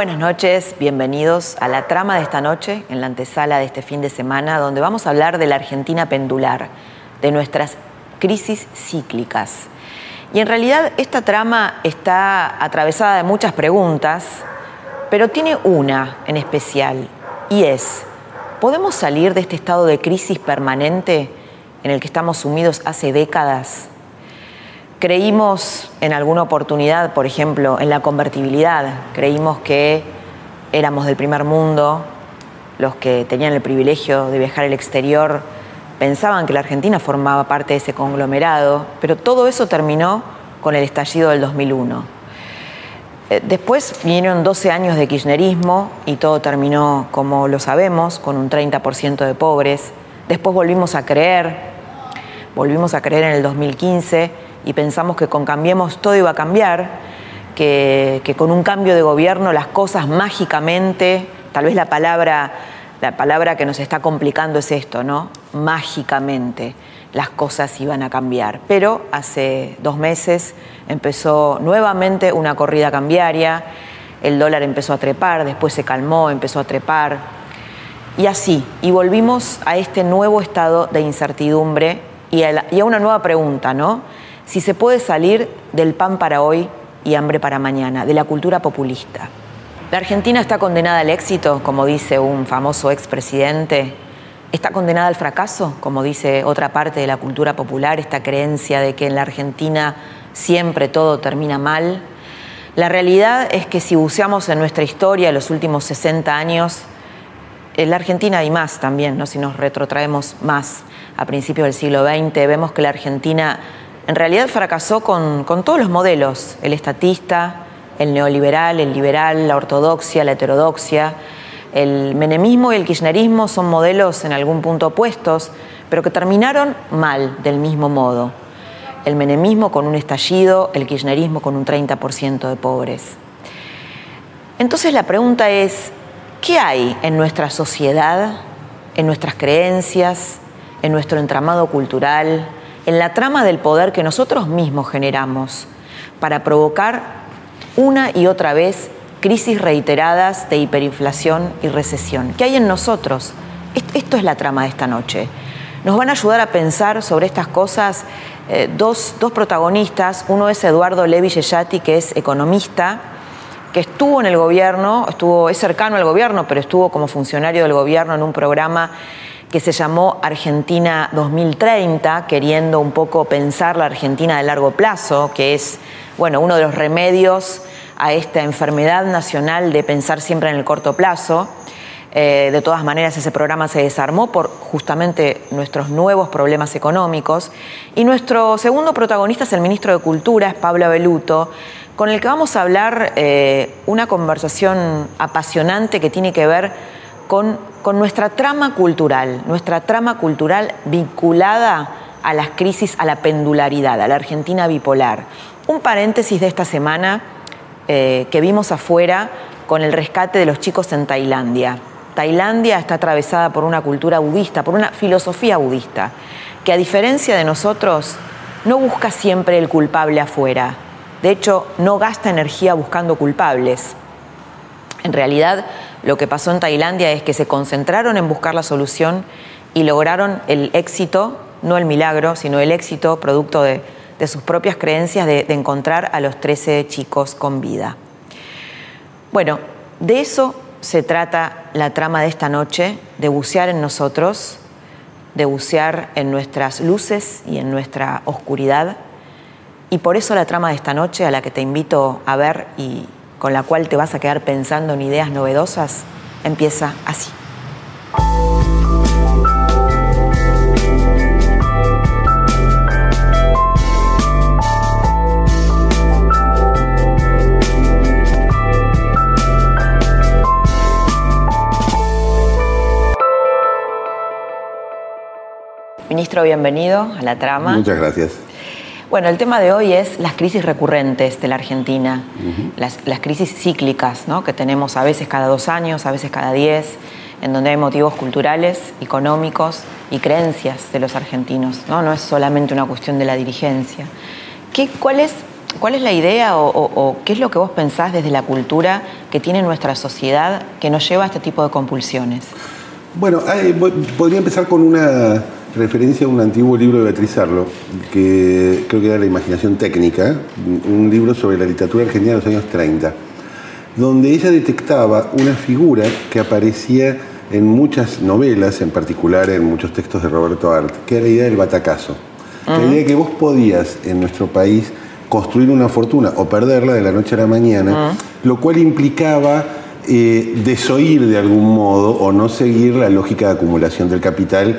Buenas noches, bienvenidos a la trama de esta noche, en la antesala de este fin de semana, donde vamos a hablar de la Argentina pendular, de nuestras crisis cíclicas. Y en realidad esta trama está atravesada de muchas preguntas, pero tiene una en especial, y es, ¿podemos salir de este estado de crisis permanente en el que estamos sumidos hace décadas? Creímos en alguna oportunidad, por ejemplo, en la convertibilidad. Creímos que éramos del primer mundo, los que tenían el privilegio de viajar al exterior pensaban que la Argentina formaba parte de ese conglomerado, pero todo eso terminó con el estallido del 2001. Eh, después vinieron 12 años de kirchnerismo y todo terminó, como lo sabemos, con un 30% de pobres. Después volvimos a creer, volvimos a creer en el 2015 y pensamos que con Cambiemos todo iba a cambiar, que, con un cambio de gobierno las cosas mágicamente, tal vez la palabra, la palabra que nos está complicando es esto, ¿no? Mágicamente las cosas iban a cambiar. Pero hace dos meses empezó nuevamente una corrida cambiaria, el dólar empezó a trepar, después se calmó, empezó a trepar. Y así, y volvimos a este nuevo estado de incertidumbre y a una nueva pregunta, ¿no? Si se puede salir del pan para hoy y hambre para mañana, de la cultura populista. La Argentina está condenada al éxito, como dice un famoso expresidente. Está condenada al fracaso, como dice otra parte de la cultura popular, esta creencia de que en la Argentina siempre todo termina mal. La realidad es que si buceamos en nuestra historia, los últimos 60 años, en la Argentina y más también, ¿no? si nos retrotraemos más a principios del siglo XX, vemos que la Argentina en realidad fracasó con, todos los modelos, el estatista, el neoliberal, el liberal, la ortodoxia, la heterodoxia. El menemismo y el kirchnerismo son modelos en algún punto opuestos, pero que terminaron mal del mismo modo. El menemismo con un estallido, el kirchnerismo con un 30% de pobres. Entonces la pregunta es, ¿qué hay en nuestra sociedad, en nuestras creencias, en nuestro entramado cultural, en la trama del poder que nosotros mismos generamos para provocar una y otra vez crisis reiteradas de hiperinflación y recesión. ¿Qué hay en nosotros? Esto es la trama de esta noche. Nos van a ayudar a pensar sobre estas cosas eh, dos, protagonistas. Uno es Eduardo Levi Yeyati, que es economista, que estuvo en el gobierno, estuvo, es cercano al gobierno, pero estuvo como funcionario del gobierno en un programa que se llamó Argentina 2030, queriendo un poco pensar la Argentina de largo plazo, que es bueno, uno de los remedios a esta enfermedad nacional de pensar siempre en el corto plazo. Eh, de todas maneras, ese programa se desarmó por justamente nuestros nuevos problemas económicos. Y nuestro segundo protagonista es el ministro de Cultura, es Pablo Beluto, con el que vamos a hablar eh, una conversación apasionante que tiene que ver con, nuestra trama cultural, nuestra trama cultural vinculada a las crisis, a la pendularidad, a la Argentina bipolar. Un paréntesis de esta semana eh, que vimos afuera con el rescate de los chicos en Tailandia. Tailandia está atravesada por una cultura budista, por una filosofía budista, que a diferencia de nosotros no busca siempre el culpable afuera. De hecho, no gasta energía buscando culpables. En realidad, lo que pasó en Tailandia es que se concentraron en buscar la solución y lograron el éxito, no el milagro, sino el éxito producto de, sus propias creencias de, de encontrar a los 13 chicos con vida. Bueno, de eso se trata la trama de esta noche, de bucear en nosotros, de bucear en nuestras luces y en nuestra oscuridad. Y por eso la trama de esta noche, a la que te invito a ver y, con la cual te vas a quedar pensando en ideas novedosas empieza así. Ministro, bienvenido a la trama. Muchas gracias. Bueno, el tema de hoy es las crisis recurrentes de la Argentina, las, crisis cíclicas ¿no? que tenemos a veces cada dos años, a veces cada diez, en donde hay motivos culturales, económicos y creencias de los argentinos. No, no es solamente una cuestión de la dirigencia. ¿Qué, cuál, es, ¿Cuál es la idea o, qué es lo que vos pensás desde la cultura que tiene nuestra sociedad que nos lleva a este tipo de compulsiones? Bueno, podría empezar con una referencia a un antiguo libro de Beatriz Arlo, que creo que era La imaginación técnica, un libro sobre la literatura argentina de los años 30, donde ella detectaba una figura que aparecía en muchas novelas, en particular en muchos textos de Roberto Art, que era la idea del batacazo. La idea de que vos podías en nuestro país construir una fortuna o perderla de la noche a la mañana, lo cual implicaba eh, desoír de algún modo o no seguir la lógica de acumulación del capital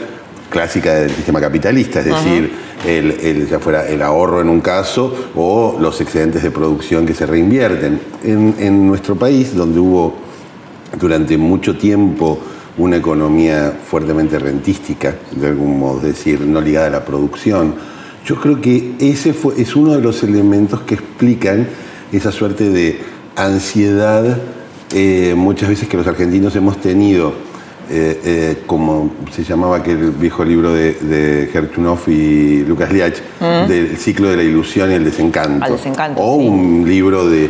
clásica del sistema capitalista, es decir, el, ya fuera el ahorro en un caso o los excedentes de producción que se reinvierten. En, nuestro país, donde hubo durante mucho tiempo una economía fuertemente rentística, de algún modo, es decir, no ligada a la producción, yo creo que ese fue, es uno de los elementos que explican esa suerte de ansiedad eh, muchas veces que los argentinos hemos tenido eh, eh, como se llamaba aquel viejo libro de, de y Lucas Liach, mm. del ciclo de la ilusión y el desencanto. o un libro de,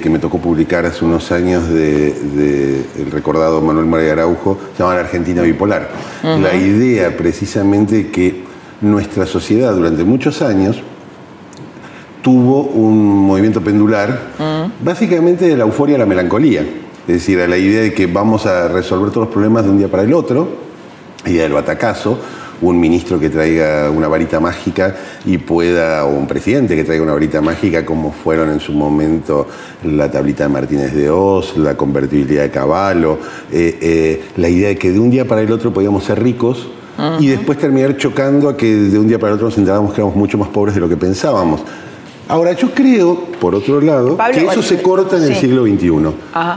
que me tocó publicar hace unos años de, el recordado Manuel María Araujo, se llama La Argentina Bipolar. La idea precisamente que nuestra sociedad durante muchos años tuvo un movimiento pendular, básicamente de la euforia a la melancolía. Es decir, a la idea de que vamos a resolver todos los problemas de un día para el otro, idea del batacazo, un ministro que traiga una varita mágica y pueda, o un presidente que traiga una varita mágica, como fueron en su momento la tablita de Martínez de Oz, la convertibilidad de Caballo, eh, eh, la idea de que de un día para el otro podíamos ser ricos y después terminar chocando a que de un día para el otro nos enterábamos que éramos mucho más pobres de lo que pensábamos. Ahora, yo creo, por otro lado, que eso se corta en el siglo XXI.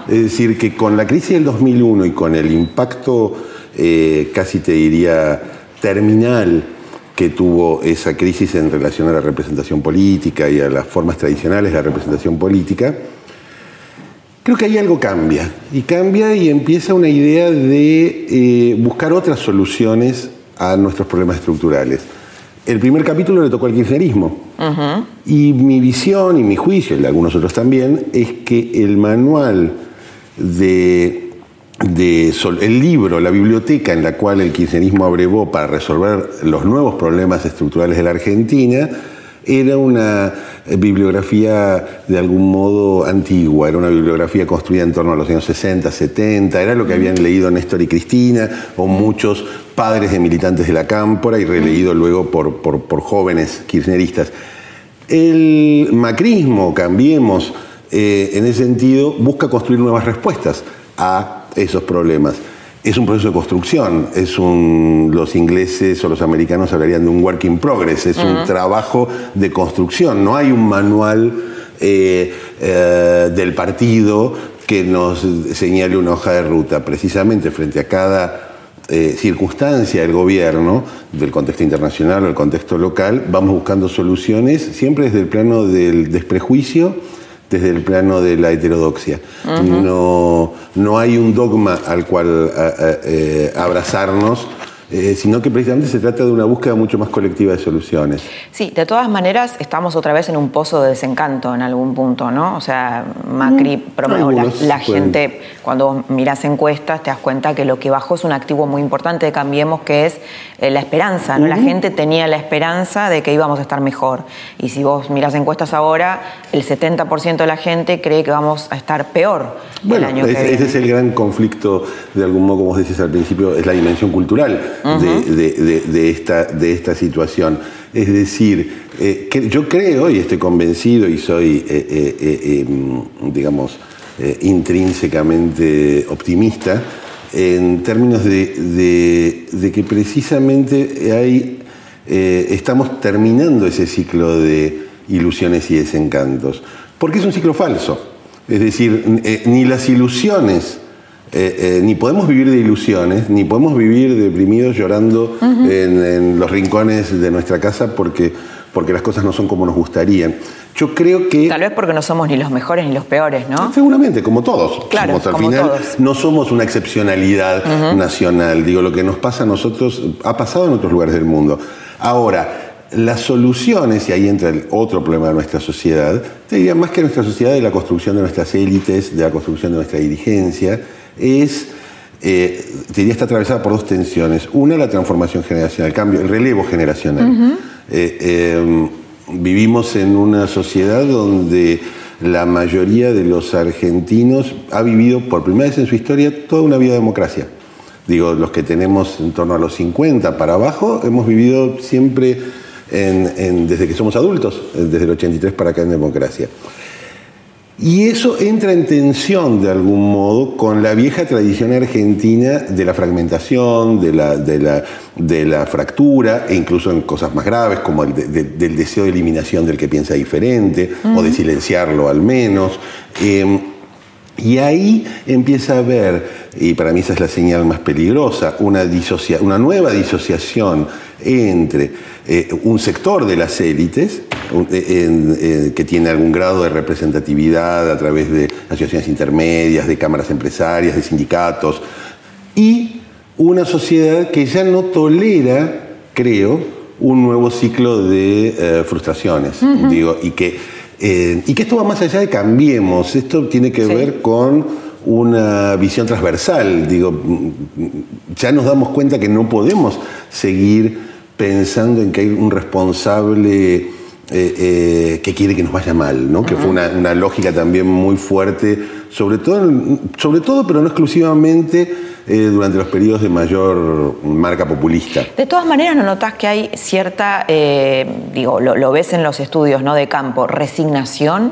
Es decir, que con la crisis del 2001 y con el impacto, eh, casi te diría, terminal que tuvo esa crisis en relación a la representación política y a las formas tradicionales de la representación política, creo que ahí algo cambia. Y cambia y empieza una idea de eh, buscar otras soluciones a nuestros problemas estructurales. El primer capítulo le tocó al kirchnerismo. Y mi visión y mi juicio, y de algunos otros también, es que el manual de, el libro, la biblioteca en la cual el kirchnerismo abrevó para resolver los nuevos problemas estructurales de la Argentina, era una bibliografía de algún modo antigua, era una bibliografía construida en torno a los años 60, 70, era lo que habían leído Néstor y Cristina o muchos padres de militantes de la cámpora y releído luego por, por, jóvenes kirchneristas. El macrismo, cambiemos, eh, en ese sentido, busca construir nuevas respuestas a esos problemas es un proceso de construcción, es un, los ingleses o los americanos hablarían de un work in progress, es un trabajo de construcción, no hay un manual eh, eh, del partido que nos señale una hoja de ruta, precisamente frente a cada eh, circunstancia del gobierno, del contexto internacional o del contexto local, vamos buscando soluciones siempre desde el plano del desprejuicio desde el plano de la heterodoxia. no, no hay un dogma al cual eh, abrazarnos eh, sino que precisamente se trata de una búsqueda mucho más colectiva de soluciones. Sí, de todas maneras estamos otra vez en un pozo de desencanto en algún punto, ¿no? O sea, Macri, mm, la, gente, cuando miras encuestas, te das cuenta que lo que bajó es un activo muy importante de Cambiemos, que es eh, la esperanza, ¿no? La gente tenía la esperanza de que íbamos a estar mejor. Y si vos miras encuestas ahora, el 70% de la gente cree que vamos a estar peor bueno, el año que viene. Ese es el gran conflicto, de algún modo, como vos decís al principio, es la dimensión cultural de, esta, de esta situación. Es decir, eh, que yo creo y estoy convencido y soy, eh, eh, digamos, intrínsecamente optimista en términos de, que precisamente hay, estamos terminando ese ciclo de ilusiones y desencantos. Porque es un ciclo falso. Es decir, ni las ilusiones eh, ni podemos vivir de ilusiones, ni podemos vivir deprimidos llorando en, los rincones de nuestra casa porque, porque las cosas no son como nos gustarían. Yo creo que... Tal vez porque no somos ni los mejores ni los peores, ¿no? Seguramente, como todos. Claro, al final no somos una excepcionalidad nacional. Digo, lo que nos pasa a nosotros ha pasado en otros lugares del mundo. Ahora, las soluciones, y ahí entra el otro problema de nuestra sociedad, te diría más que nuestra sociedad, de la construcción de nuestras élites, de la construcción de nuestra dirigencia, es, eh, diría, está atravesada por dos tensiones. Una, la transformación generacional, el cambio, el relevo generacional. Eh, em, vivimos en una sociedad donde la mayoría de los argentinos ha vivido por primera vez en su historia toda una vida de democracia. Digo, los que tenemos en torno a los 50 para abajo, hemos vivido siempre desde que somos adultos, desde el 83 para acá en democracia. Y eso entra en tensión de algún modo con la vieja tradición argentina de la fragmentación, de la, de la, fractura, e incluso en cosas más graves como el del deseo de eliminación del que piensa diferente, o de silenciarlo al menos. Em, y ahí empieza a haber, y para mí esa es la señal más peligrosa, una, una nueva disociación entre eh, un sector de las élites eh, que tiene algún grado de representatividad a través de asociaciones intermedias, de cámaras empresarias, de sindicatos, y una sociedad que ya no tolera, creo, un nuevo ciclo de eh, frustraciones. digo, y, que, y que esto va más allá de cambiemos, esto tiene que ver con una visión transversal. Digo, ya nos damos cuenta que no podemos seguir pensando en que hay un responsable eh, eh, que quiere que nos vaya mal, ¿no? que fue una, lógica también muy fuerte, sobre todo, sobre todo pero no exclusivamente eh, durante los periodos de mayor marca populista. De todas maneras, ¿no notas que hay cierta, digo, lo, lo, ves en los estudios ¿no? de campo, resignación?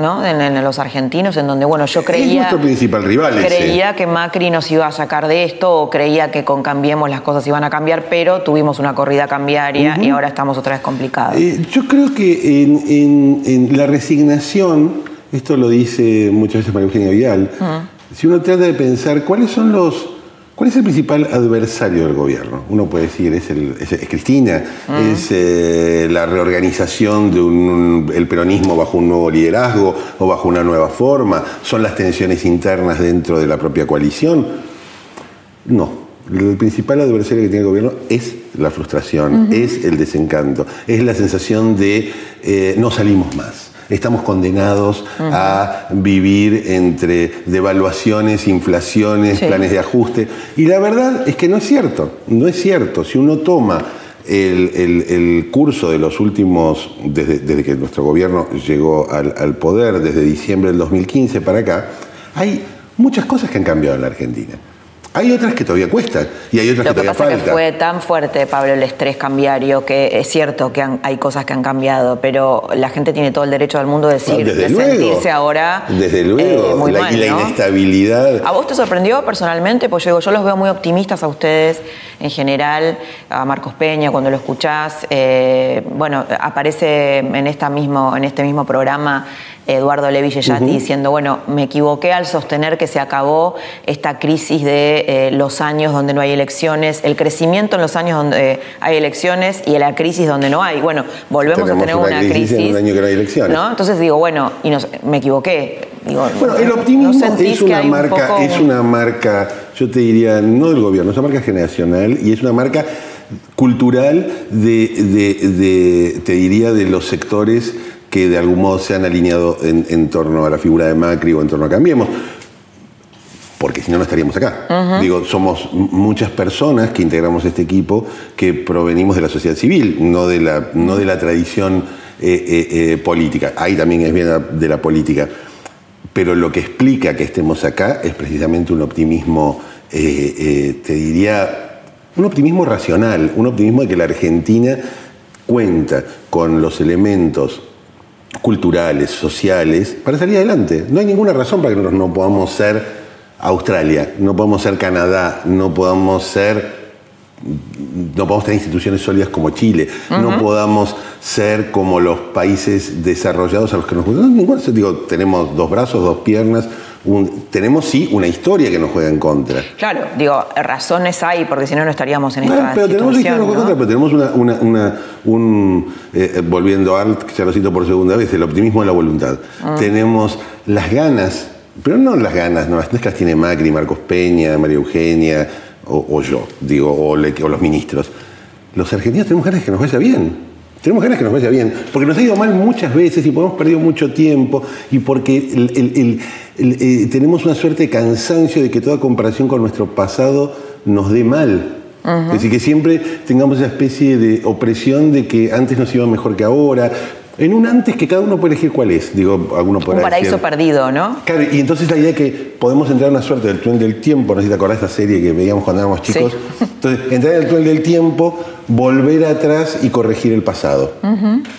¿No? En, los argentinos, en donde, bueno, yo creía. Es nuestro principal rival. Creía que Macri nos iba a sacar de esto, o creía que con Cambiemos las cosas iban a cambiar, pero tuvimos una corrida cambiaria y ahora estamos otra vez complicados. Eh, yo creo que en, la resignación, esto lo dice muchas veces María Eugenia Vial, si uno trata de pensar cuáles son los ¿Cuál es el principal adversario del gobierno? Uno puede decir, es, Cristina, mm. es eh, la reorganización del peronismo bajo un nuevo liderazgo o bajo una nueva forma, son las tensiones internas dentro de la propia coalición. No, el principal adversario que tiene el gobierno es la frustración, es el desencanto, es la sensación de eh, no salimos más estamos condenados a vivir entre devaluaciones, inflaciones, planes de ajuste. Y la verdad es que no es cierto, no es cierto. Si uno toma el, curso de los últimos, desde, que nuestro gobierno llegó al, al, poder, desde diciembre del 2015 para acá, hay muchas cosas que han cambiado en la Argentina. Hay otras que todavía cuestan y hay otras que, todavía faltan. Lo que pasa es que fue tan fuerte, Pablo, el estrés cambiario que es cierto que hay cosas que han cambiado, pero la gente tiene todo el derecho del mundo de, decir, de sentirse ahora Desde luego, eh, y la inestabilidad. ¿A vos te sorprendió personalmente? Pues yo digo, yo los veo muy optimistas a ustedes en general, a Marcos Peña cuando lo escuchás. Eh, bueno, aparece en, esta mismo, en este mismo programa Eduardo Levi diciendo, bueno, me equivoqué al sostener que se acabó esta crisis de eh, los años donde no hay elecciones, el crecimiento en los años donde hay elecciones y la crisis donde no hay. Bueno, volvemos a tener una, crisis. En un año que no hay elecciones. Entonces digo, bueno, y me equivoqué. bueno, el optimismo es una marca, es una marca, yo te diría, no del gobierno, es una marca generacional y es una marca cultural de te diría, de los sectores que de algún modo se han alineado en, torno a la figura de Macri o en torno a Cambiemos porque si no, no estaríamos acá. Digo, somos muchas personas que integramos este equipo que provenimos de la sociedad civil, no de la, no de la tradición eh, eh, eh, política. Ahí también es bien de la política. Pero lo que explica que estemos acá es precisamente un optimismo, te diría, un optimismo racional, un optimismo de que la Argentina cuenta con los elementos culturales, sociales, para salir adelante. No hay ninguna razón para que nosotros no podamos ser Australia, no podamos ser Canadá, no podamos ser no podamos tener instituciones sólidas como Chile, no podamos ser como los países desarrollados a los que nos gustan. Digo, tenemos dos brazos, dos piernas, tenemos sí una historia que nos juega en contra. Claro, digo, razones hay, porque si no, no estaríamos en esta pero tenemos situación. Tenemos contra, pero tenemos una, un, eh, volviendo a Art, que ya lo cito por segunda vez, el optimismo de la voluntad. Ah. Tenemos las ganas, pero no las ganas, no, que las tiene Macri, Marcos Peña, María Eugenia, o, yo, digo, o, o los ministros. Los argentinos tenemos ganas de que nos vaya bien. Tenemos ganas que nos vaya bien, porque nos ha ido mal muchas veces y hemos perdido mucho tiempo y porque eh, tenemos una suerte de cansancio de que toda comparación con nuestro pasado nos dé mal. Es decir, que siempre tengamos esa especie de opresión de que antes nos iba mejor que ahora, en un antes que cada uno puede elegir cuál es. Digo, alguno Un paraíso perdido, ¿no? Claro, y entonces la idea es que podemos entrar en una suerte del túnel del tiempo, no sé si te acordás de esa serie que veíamos cuando éramos chicos. Entonces, entrar en el túnel del tiempo, volver atrás y corregir el pasado.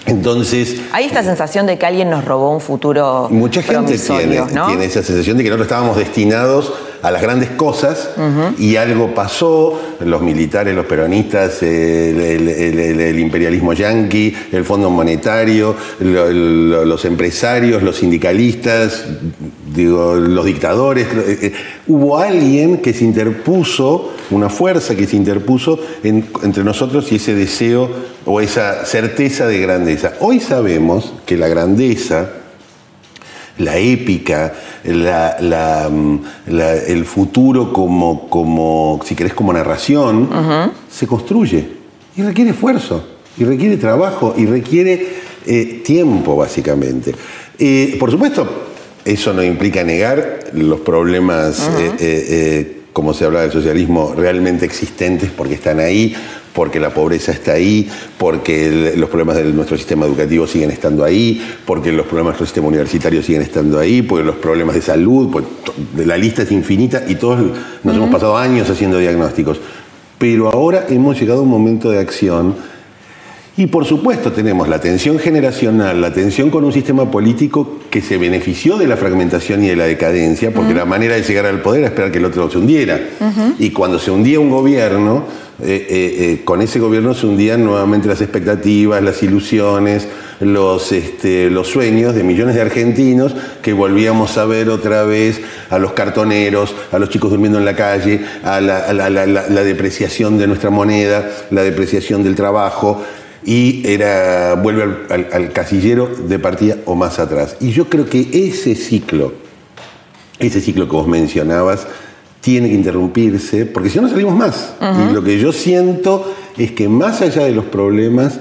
Entonces. Hay esta sensación de que alguien nos robó un futuro. Mucha gente tiene, tiene esa sensación de que nosotros estábamos destinados a las grandes cosas y algo pasó, los militares, los peronistas, el, imperialismo yanqui, el Fondo Monetario, los empresarios, los sindicalistas, digo, los dictadores. Eh, eh, hubo alguien que se interpuso, una fuerza que se interpuso entre nosotros y ese deseo o esa certeza de grandeza. Hoy sabemos que la grandeza la épica, mm, el futuro como, como, si querés, como narración, se construye y requiere esfuerzo, y requiere trabajo, y requiere eh, tiempo, básicamente. Eh, por supuesto, eso no implica negar los problemas, eh, como se habla del socialismo, realmente existentes, porque están ahí, porque la pobreza está ahí, porque los problemas de nuestro sistema educativo siguen estando ahí, porque los problemas de nuestro sistema universitario siguen estando ahí, porque los problemas de salud, pues, la lista es infinita y todos nos hemos pasado años haciendo diagnósticos. Pero ahora hemos llegado a un momento de acción y por supuesto tenemos la tensión generacional, la tensión con un sistema político que se benefició de la fragmentación y de la decadencia, porque la manera de llegar al poder era esperar que el otro se hundiera. Y cuando se hundía un gobierno, eh, eh, eh, con ese gobierno se hundían nuevamente las expectativas, las ilusiones, los, este, los sueños de millones de argentinos que volvíamos a ver otra vez a los cartoneros, a los chicos durmiendo en la calle, a la depreciación de nuestra moneda, la depreciación del trabajo y era, vuelve al, casillero de partida o más atrás. Y yo creo que ese ciclo, ese ciclo que vos mencionabas, tiene que interrumpirse, porque si no, no salimos más. Y lo que yo siento es que más allá de los problemas,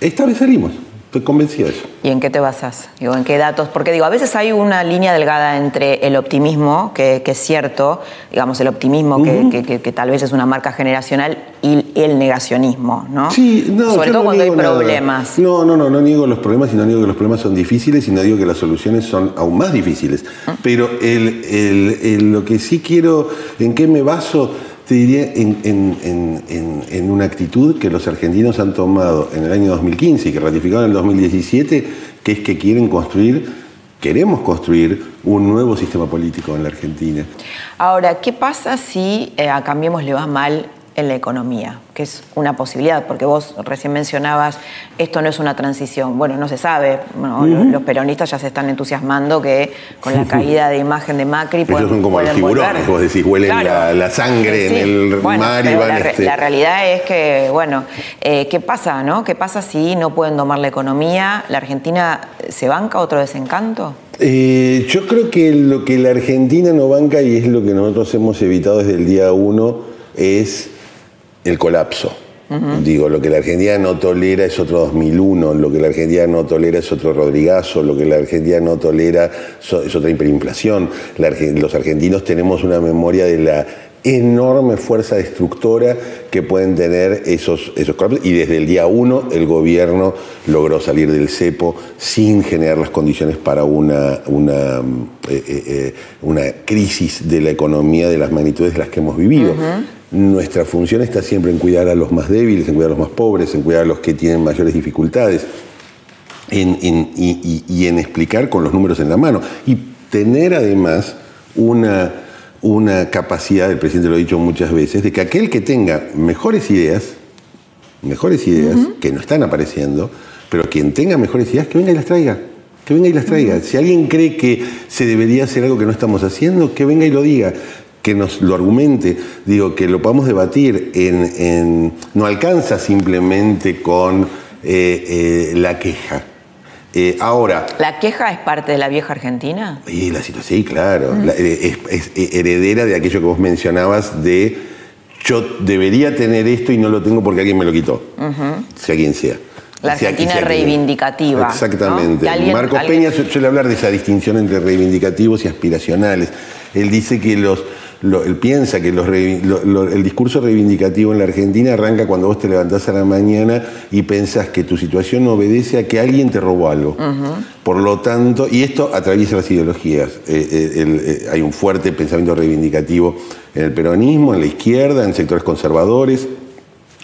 esta vez salimos. Estoy convencido de eso. ¿Y en qué te basas? Digo, ¿En qué datos? Porque digo, a veces hay una línea delgada entre el optimismo, que, es cierto, digamos, el optimismo que, tal vez es una marca generacional, y el negacionismo, ¿no? Sí, no, Sobre todo cuando hay problemas. No, no, no, no niego los problemas y no niego que los problemas son difíciles y no digo que las soluciones son aún más difíciles. Ah. Pero lo que sí quiero, ¿en qué me baso? Te diría en, una actitud que los argentinos han tomado en el año 2015 y que ratificaron en el 2017, que es que quieren construir, queremos construir un nuevo sistema político en la Argentina. Ahora, ¿qué pasa si eh, a Cambiemos le va mal en la economía, que es una posibilidad, porque vos recién mencionabas, esto no es una transición. Bueno, no se sabe, los peronistas ya se están entusiasmando que con la caída de imagen de Macri... Ellos son como los tiburones, vos decís, huelen la, sangre en el mar y van... La, este la, realidad es que, bueno, eh, ¿qué pasa, no? ¿Qué pasa si no pueden domar la economía? ¿La Argentina se banca otro desencanto? Eh, yo creo que lo que la Argentina no banca, y es lo que nosotros hemos evitado desde el día uno, es el colapso. Digo, lo que la Argentina no tolera es otro 2001, lo que la Argentina no tolera es otro Rodrigazo, lo que la Argentina no tolera es otra hiperinflación. los argentinos tenemos una memoria de la enorme fuerza destructora que pueden tener esos, esos colapsos y desde el día uno el gobierno logró salir del cepo sin generar las condiciones para una, una, eh, eh, eh, una crisis de la economía de las magnitudes de las que hemos vivido. Nuestra función está siempre en cuidar a los más débiles, en cuidar a los más pobres, en cuidar a los que tienen mayores dificultades, y, en explicar con los números en la mano. Y tener además una, una capacidad, el presidente lo ha dicho muchas veces, de que aquel que tenga mejores ideas, mejores ideas, que no están apareciendo, pero quien tenga mejores ideas, que venga y las traiga. que venga y las traiga. Si alguien cree que se debería hacer algo que no estamos haciendo, que venga y lo diga que nos lo argumente, digo, que lo podamos debatir en, no alcanza simplemente con eh, eh, la queja. Eh, ahora. ¿La queja es parte de la vieja Argentina? Sí, la situación, sí, claro. es, heredera de aquello que vos mencionabas de yo debería tener esto y no lo tengo porque alguien me lo quitó. Sea quien sea. La Argentina reivindicativa. Exactamente. Marcos Peña suele hablar de esa distinción entre reivindicativos y aspiracionales. Él dice que los él piensa que el discurso reivindicativo en la Argentina arranca cuando vos te levantás a la mañana y pensás que tu situación obedece a que alguien te robó algo. Por lo tanto, y esto atraviesa las ideologías. Eh, eh, eh, hay un fuerte pensamiento reivindicativo en el peronismo, en la izquierda, en sectores conservadores.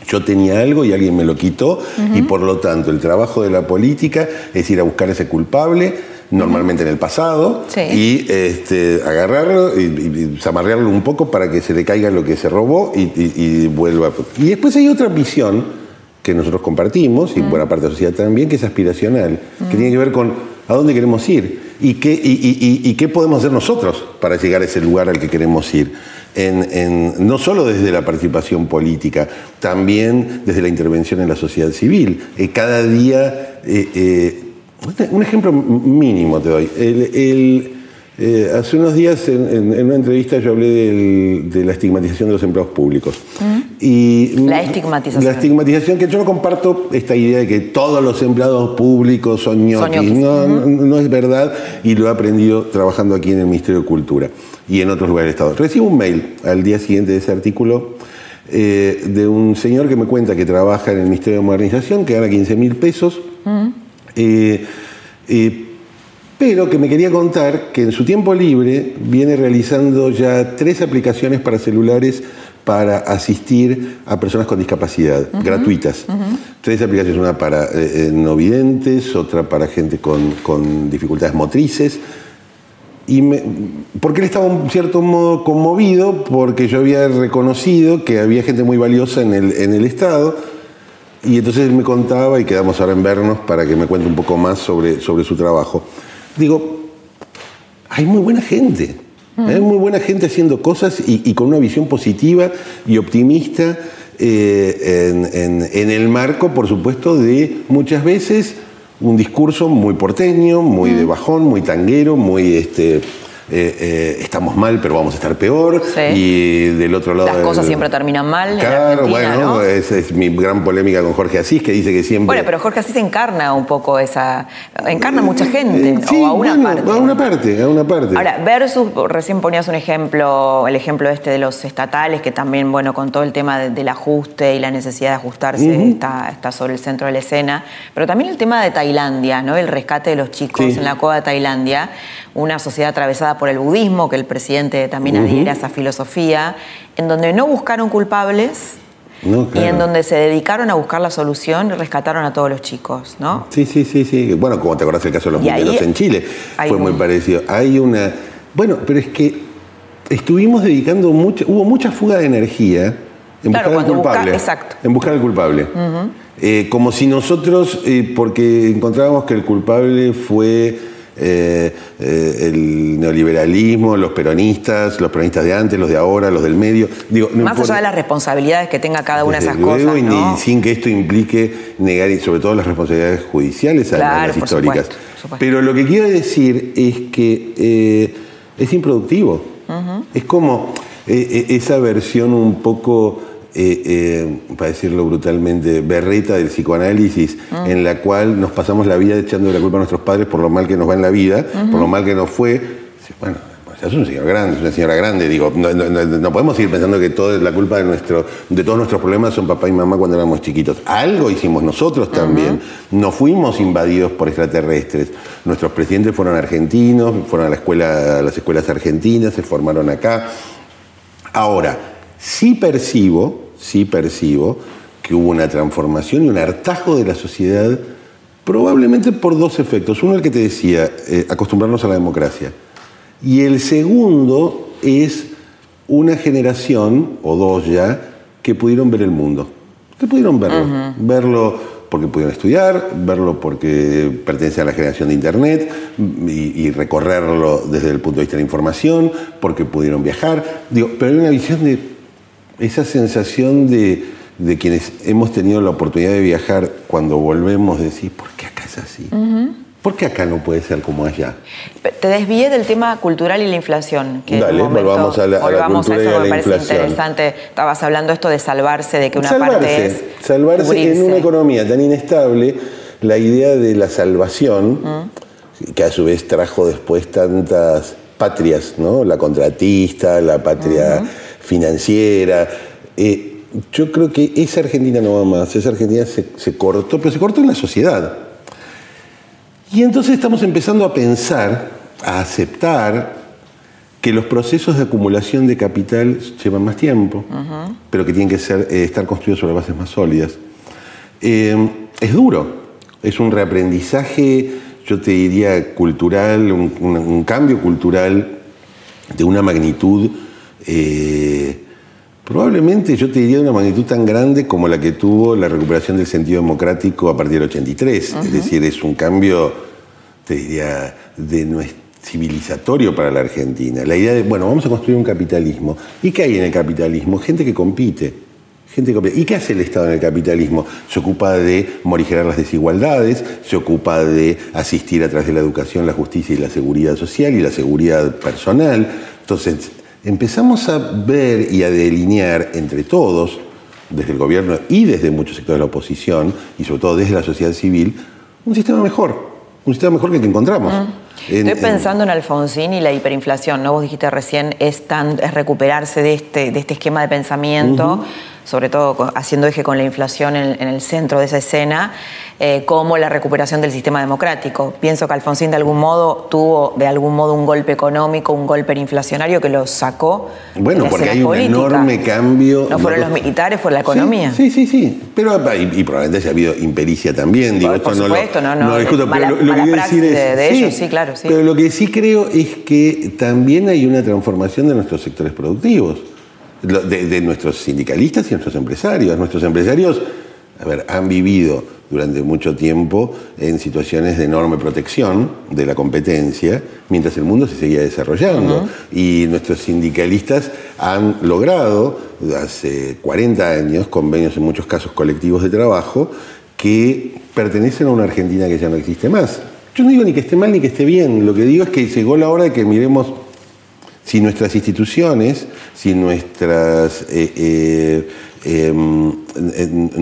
Yo tenía algo y alguien me lo quitó y por lo tanto el trabajo de la política es ir a buscar ese culpable normalmente en el pasado, y este, agarrarlo y, zamarrearlo un poco para que se le caiga lo que se robó y, vuelva. Y después hay otra visión que nosotros compartimos, y buena parte de la sociedad también, que es aspiracional, que tiene que ver con a dónde queremos ir y qué, y, qué podemos hacer nosotros para llegar a ese lugar al que queremos ir. En, no solo desde la participación política, también desde la intervención en la sociedad civil. Eh, cada día eh, eh, un ejemplo mínimo te doy. Eh, hace unos días en, una entrevista yo hablé de la estigmatización de los empleados públicos. Mm. Y la estigmatización. La estigmatización, que yo no comparto esta idea de que todos los empleados públicos son ñoquis. No, no, es verdad y lo he aprendido trabajando aquí en el Ministerio de Cultura y en otros lugares del Estado. Recibo un mail al día siguiente de ese artículo eh, de un señor que me cuenta que trabaja en el Ministerio de Modernización, que gana 15 mil pesos. Mm. Eh, eh, pero que me quería contar que en su tiempo libre viene realizando ya tres aplicaciones para celulares para asistir a personas con discapacidad, gratuitas. Tres aplicaciones, una para eh, no videntes, otra para gente con, dificultades motrices. Y porque él estaba en cierto modo conmovido porque yo había reconocido que había gente muy valiosa en el, en el Estado y entonces él me contaba, y quedamos ahora en vernos para que me cuente un poco más sobre, sobre su trabajo. Digo, hay muy buena gente, mm. hay muy buena gente haciendo cosas y, con una visión positiva y optimista eh, en, el marco, por supuesto, de muchas veces un discurso muy porteño, muy de mm. bajón, muy tanguero, muy... Este, eh, eh, estamos mal, pero vamos a estar peor. Y del otro lado. Las cosas siempre terminan mal. Claro, bueno, esa es mi gran polémica con Jorge Asís, que dice que siempre. Bueno, pero Jorge Asís encarna un poco esa. Encarna mucha gente. o a una parte. A una parte, a una parte. Ahora, versus, recién ponías un ejemplo, el ejemplo este de los estatales, que también, bueno, con todo el tema del ajuste y la necesidad de ajustarse está, está, sobre el centro de la escena. Pero también el tema de Tailandia, ¿no? El rescate de los chicos en la cueva de Tailandia una sociedad atravesada por el budismo, que el presidente también adhiere a esa filosofía, en donde no buscaron culpables, Y en donde se dedicaron a buscar la solución y rescataron a todos los chicos, ¿no? Sí, sí, sí, sí. Bueno, como te acordás el caso de los bomberos en Chile, fue muy parecido. Hay una. Bueno, pero es que estuvimos dedicando mucho. Hubo mucha fuga de energía en buscar al culpable. exacto. En buscar al culpable. Eh, como si nosotros, eh, porque encontrábamos que el culpable fue eh, eh, el neoliberalismo, los peronistas, los peronistas de antes, los de ahora, los del medio. Digo, Más allá de las responsabilidades que tenga cada una de esas cosas. Y sin que esto implique negar, y sobre todo las responsabilidades judiciales, a las históricas. Pero lo que quiero decir es que eh, es improductivo. Es como esa versión un poco eh, eh, para decirlo brutalmente, berreta del psicoanálisis, ah. en la cual nos pasamos la vida echando la culpa a nuestros padres por lo mal que nos va en la vida, por lo mal que nos fue. Bueno, es un señor grande, es una señora grande, digo, no, podemos seguir pensando que toda la culpa de, nuestro, de todos nuestros problemas son papá y mamá cuando éramos chiquitos. Algo hicimos nosotros también. No fuimos invadidos por extraterrestres. Nuestros presidentes fueron argentinos, fueron a la escuela, a las escuelas argentinas, se formaron acá. Ahora, sí percibo sí percibo que hubo una transformación y un hartajo de la sociedad, probablemente por dos efectos. Uno, el que te decía, eh, acostumbrarnos a la democracia. Y el segundo es una generación, o dos ya, que pudieron ver el mundo. Que pudieron verlo. Verlo porque pudieron estudiar, verlo porque pertenece a la generación de Internet y, recorrerlo desde el punto de vista de la información, porque pudieron viajar. Digo, pero hay una visión de esa sensación de, de quienes hemos tenido la oportunidad de viajar cuando volvemos, decir, ¿por qué acá es así? ¿Por qué acá no puede ser como allá? Te desvié del tema cultural y la inflación. Que Dale, volvamos a la, a la cultura a eso, y a me parece interesante. Estabas hablando esto de salvarse, de que una parte es Salvarse en una economía tan inestable, la idea de la salvación, que a su vez trajo después tantas patrias, ¿no? La contratista, la patria financiera. Eh, yo creo que esa Argentina no va más, esa Argentina se, se cortó, pero se cortó en la sociedad. Y entonces estamos empezando a pensar, a aceptar que los procesos de acumulación de capital llevan más tiempo, pero que tienen que ser, eh, estar construidos sobre bases más sólidas. Eh, es duro, es un reaprendizaje, yo te diría, cultural, un, cambio cultural de una magnitud, eh, probablemente yo te diría una magnitud tan grande como la que tuvo la recuperación del sentido democrático a partir del 83. Es decir, es un cambio, te diría, de nuestra civilizatorio para la Argentina. La idea de, bueno, vamos a construir un capitalismo. ¿Y qué hay en el capitalismo? Gente que compite. Gente que ¿Y qué hace el Estado en el capitalismo? Se ocupa de morigerar las desigualdades, se ocupa de asistir a través de la educación, la justicia y la seguridad social y la seguridad personal. Entonces, empezamos a ver y a delinear entre todos, desde el gobierno y desde muchos sectores de la oposición, y sobre todo desde la sociedad civil, un sistema mejor, un sistema mejor que el que encontramos. Mm. Estoy pensando en Alfonsín y la hiperinflación, ¿no? Vos dijiste recién, es, tan, es recuperarse de este, de este esquema de pensamiento sobre todo haciendo eje con la inflación en, el centro de esa escena, eh, como la recuperación del sistema democrático. Pienso que Alfonsín de algún modo tuvo de algún modo un golpe económico, un golpe inflacionario que lo sacó. Bueno, porque hay un enorme cambio. No fueron los militares, fue la economía. Sí, sí, sí. Pero, y, probablemente ha habido impericia también. Digo, por, supuesto, no, no, no, discuto, pero lo, que decir es, de, ellos, sí, claro. Sí. Pero lo que sí creo es que también hay una transformación de nuestros sectores productivos de, nuestros sindicalistas y nuestros empresarios. Nuestros empresarios, a ver, han vivido durante mucho tiempo en situaciones de enorme protección de la competencia, mientras el mundo se seguía desarrollando. Y nuestros sindicalistas han logrado, hace 40 años, convenios en muchos casos colectivos de trabajo, que pertenecen a una Argentina que ya no existe más. Yo no digo ni que esté mal ni que esté bien, lo que digo es que llegó la hora de que miremos si nuestras instituciones, si nuestras, eh, eh, em,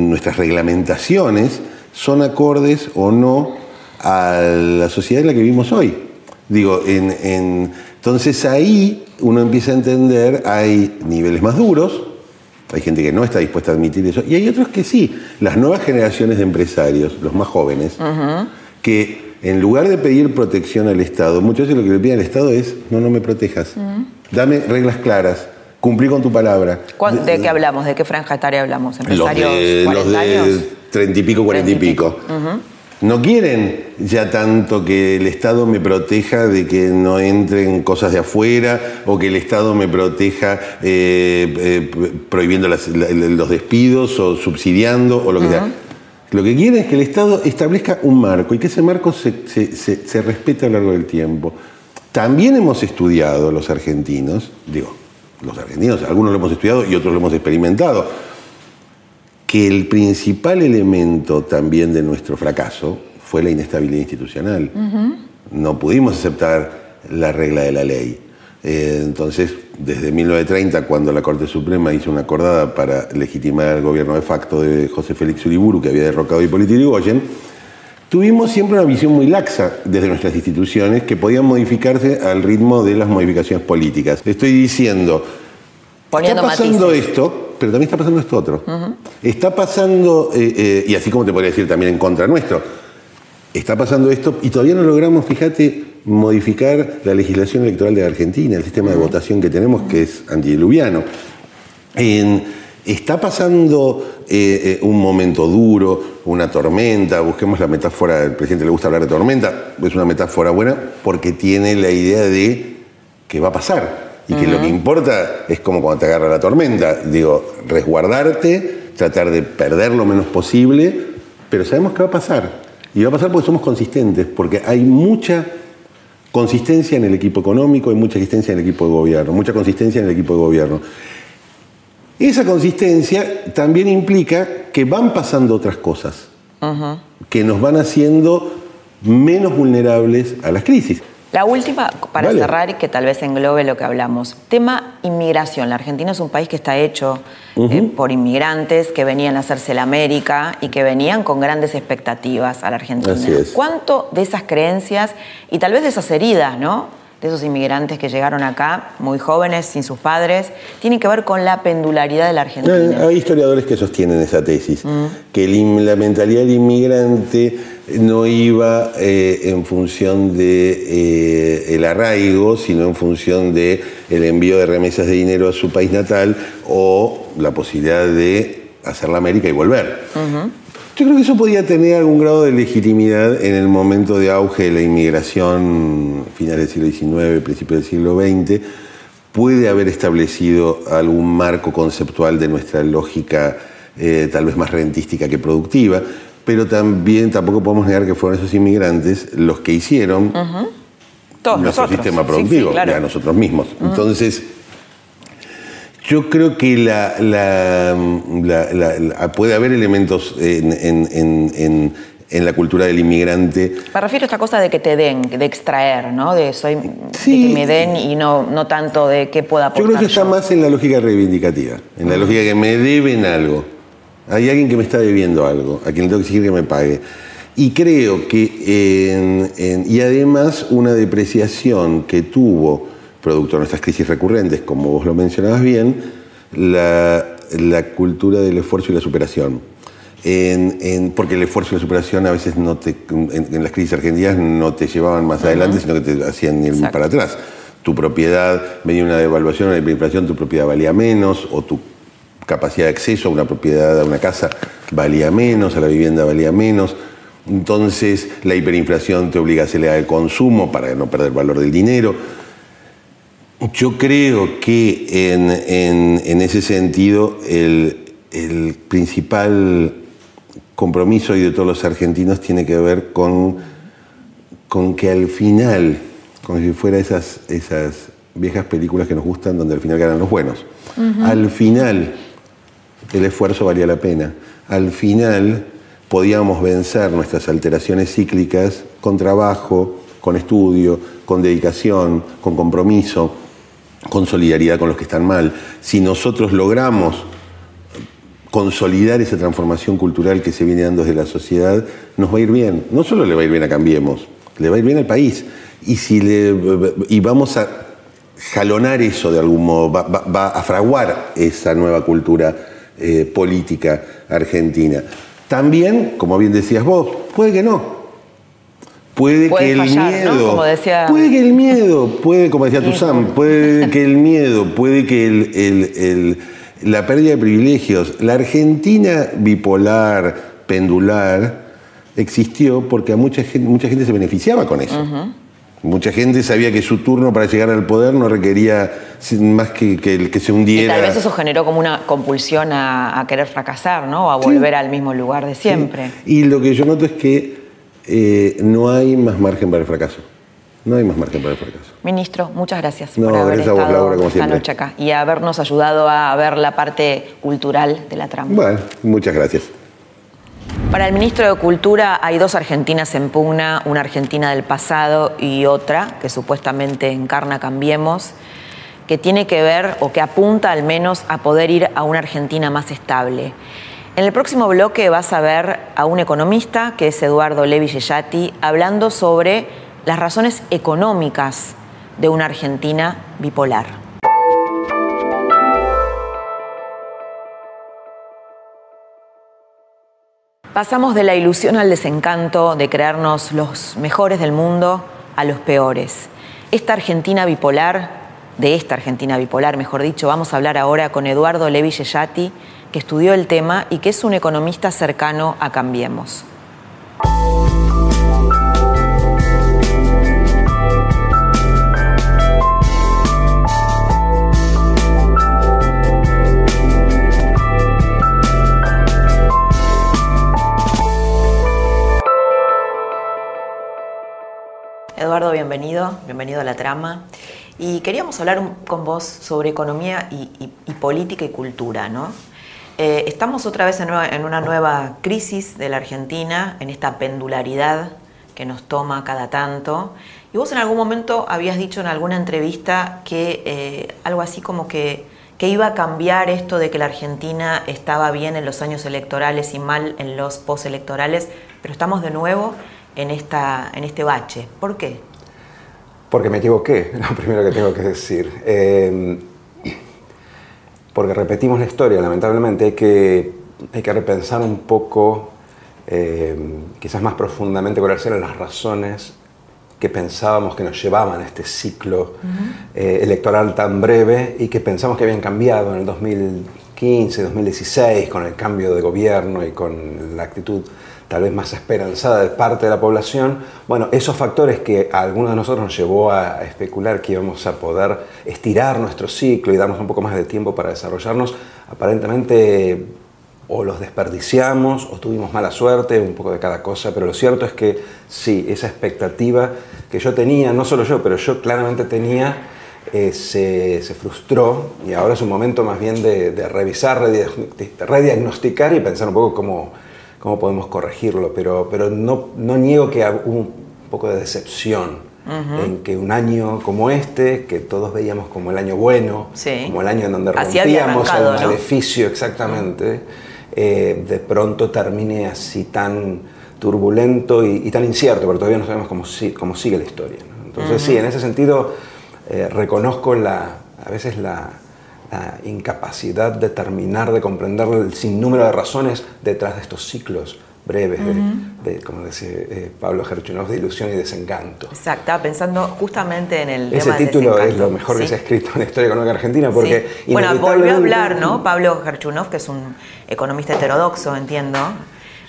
nuestras reglamentaciones son acordes o no a la sociedad en la que vivimos hoy. Digo, entonces ahí uno empieza a entender, hay niveles más duros, hay gente que no está dispuesta a admitir eso, y hay otros que sí. Las nuevas generaciones de empresarios, los más jóvenes, que en lugar de pedir protección al Estado, muchas veces lo que le piden al Estado es, no, no me protejas, dame reglas claras, cumplí con tu palabra. ¿De, qué hablamos? ¿De qué franja etaria hablamos? ¿Empresarios los de, treinta y pico, cuarenta y pico. No quieren ya tanto que el Estado me proteja de que no entren cosas de afuera o que el Estado me proteja eh, eh, prohibiendo los despidos o subsidiando o lo que sea lo que quiere es que el Estado establezca un marco y que ese marco se, respete a lo largo del tiempo. También hemos estudiado los argentinos, digo, los argentinos, algunos lo hemos estudiado y otros lo hemos experimentado, que el principal elemento también de nuestro fracaso fue la inestabilidad institucional. No pudimos aceptar la regla de la ley. Eh, entonces, desde 1930, cuando la Corte Suprema hizo una acordada para legitimar el gobierno de facto de José Félix Uriburu, que había derrocado a Hipólito Yrigoyen, tuvimos siempre una visión muy laxa desde nuestras instituciones que podían modificarse al ritmo de las modificaciones políticas. Estoy diciendo, está pasando esto, pero también está pasando esto otro. Está pasando, eh, eh, y así como te podría decir también en contra nuestro, está pasando esto y todavía no logramos, fíjate, modificar la legislación electoral de Argentina, el sistema de votación que tenemos, que es antidiluviano. Está pasando eh, eh, un momento duro, una tormenta, busquemos la metáfora, al presidente le gusta hablar de tormenta, es una metáfora buena porque tiene la idea de que va a pasar y que lo que importa es como cuando te agarra la tormenta, digo, resguardarte, tratar de perder lo menos posible pero sabemos que va a pasar. Y va a pasar porque somos consistentes, porque hay mucha consistencia en el equipo económico, hay mucha consistencia en el equipo de gobierno, mucha consistencia en el equipo de gobierno. Esa consistencia también implica que van pasando otras cosas, que nos van haciendo menos vulnerables a las crisis. La última, para cerrar y que tal vez englobe lo que hablamos. Tema inmigración. La Argentina es un país que está hecho eh, por inmigrantes que venían a hacerse la América y que venían con grandes expectativas a la Argentina. ¿Cuánto de esas creencias y tal vez de esas heridas, ¿no? De esos inmigrantes que llegaron acá, muy jóvenes, sin sus padres, tienen que ver con la pendularidad de la Argentina. Hay historiadores que sostienen esa tesis, mm. que la mentalidad del inmigrante no iba eh, en función de eh, el arraigo, sino en función de el envío de remesas de dinero a su país natal o la posibilidad de hacer la América y volver. Yo creo que eso podía tener algún grado de legitimidad en el momento de auge de la inmigración, finales del siglo XIX, principios del siglo XX. Puede haber establecido algún marco conceptual de nuestra lógica eh, tal vez más rentística que productiva, pero también tampoco podemos negar que fueron esos inmigrantes los que hicieron nuestro sistema productivo, a nosotros mismos. Entonces, yo creo que la, puede haber elementos en, la cultura del inmigrante. Me refiero a esta cosa de que te den, de extraer, ¿no? De, soy, que me den y no, no tanto de qué pueda aportar. Yo creo que está más en la lógica reivindicativa, en la lógica que me deben algo. Hay alguien que me está debiendo algo, a quien le tengo que exigir que me pague. Y creo que, y además, una depreciación que tuvo producto de nuestras crisis recurrentes, como vos lo mencionabas bien, la, cultura del esfuerzo y la superación. porque el esfuerzo y la superación a veces no te, en, las crisis argentinas no te llevaban más adelante, sino que te hacían ir para atrás. Tu propiedad, venía una devaluación, una hiperinflación, tu propiedad valía menos, o tu capacidad de acceso a una propiedad, a una casa, valía menos, a la vivienda valía menos. Entonces la hiperinflación te obliga a acelerar el consumo para no perder valor del dinero. Yo creo que en, ese sentido el, principal compromiso de todos los argentinos tiene que ver con, con que al final, como si fuera esas, esas viejas películas que nos gustan donde al final ganan los buenos, al final el esfuerzo valía la pena, al final podíamos vencer nuestras alteraciones cíclicas con trabajo, con estudio, con dedicación, con compromiso con solidaridad con los que están mal. Si nosotros logramos consolidar esa transformación cultural que se viene dando desde la sociedad, nos va a ir bien. No solo le va a ir bien a Cambiemos, le va a ir bien al país. Y, si le, y vamos a jalonar eso de algún modo, va, a fraguar esa nueva cultura eh, política argentina. También, como bien decías vos, puede que no, puede, que el miedo, puede que el miedo, puede, como decía Tuzán, puede que el miedo, puede que el, la pérdida de privilegios, la Argentina bipolar, pendular, existió porque a mucha gente, mucha gente se beneficiaba con eso. Mucha gente sabía que su turno para llegar al poder no requería más que que, que se hundiera. Y tal vez eso generó como una compulsión a, querer fracasar, ¿no? A volver al mismo lugar de siempre. Y lo que yo noto es que eh, no hay más margen para el fracaso. No hay más margen para el fracaso. Ministro, muchas gracias por haber estado esta noche acá y habernos ayudado a ver la parte cultural de la trama. Bueno, muchas gracias. Para el ministro de Cultura hay dos Argentinas en pugna, una Argentina del pasado y otra que supuestamente encarna Cambiemos, que tiene que ver o que apunta al menos a poder ir a una Argentina más estable. En el próximo bloque vas a ver a un economista, que es Eduardo Levi Yeyati, hablando sobre las razones económicas de una Argentina bipolar. Pasamos de la ilusión al desencanto de creernos los mejores del mundo a los peores. Esta Argentina bipolar, de esta Argentina bipolar, mejor dicho, vamos a hablar ahora con Eduardo Levi Yeyati, que estudió el tema y que es un economista cercano a Cambiemos. Eduardo, bienvenido, bienvenido a la trama. Y queríamos hablar con vos sobre economía y, política y cultura, ¿no? Eh, estamos otra vez en, una nueva crisis de la Argentina, en esta pendularidad que nos toma cada tanto. Y vos en algún momento habías dicho en alguna entrevista que eh, algo así como que, que iba a cambiar esto de que la Argentina estaba bien en los años electorales y mal en los postelectorales, pero estamos de nuevo en, esta, en este bache. ¿Por qué? Porque me equivoqué, lo primero que tengo que decir. Em, porque repetimos la historia, lamentablemente. Hay que, hay que repensar un poco, em, quizás más profundamente, cuáles eran las razones que pensábamos que nos llevaban a este ciclo eh, electoral tan breve y que pensamos que habían cambiado en el 2015, 2016, con el cambio de gobierno y con la actitud tal vez más esperanzada de parte de la población, bueno, esos factores que a algunos de nosotros nos llevó a especular que íbamos a poder estirar nuestro ciclo y darnos un poco más de tiempo para desarrollarnos, aparentemente o los desperdiciamos o tuvimos mala suerte, un poco de cada cosa, pero lo cierto es que sí, esa expectativa que yo tenía, no solo yo, pero yo claramente tenía, eh, se, frustró y ahora es un momento más bien de, de revisar, rediagnosticar y pensar un poco cómo cómo podemos corregirlo, pero, pero no, no niego que hubo un poco de decepción en que un año como este, que todos veíamos como el año bueno, como el año en donde rompíamos el maleficio exactamente, eh, de pronto termine así tan turbulento y, tan incierto, pero todavía no sabemos cómo, cómo sigue la historia. Entonces sí, en ese sentido eh, reconozco la, a veces la, la incapacidad de terminar de comprender el sinnúmero de razones detrás de estos ciclos breves, de, como decía eh, Pablo Gerchunov, de ilusión y desencanto. Exacto, pensando justamente en el Ese título es lo mejor que se ha escrito en la historia económica argentina, porque... Bueno, volvió a hablar, ¿no? Pablo Gerchunov, que es un economista heterodoxo, entiendo,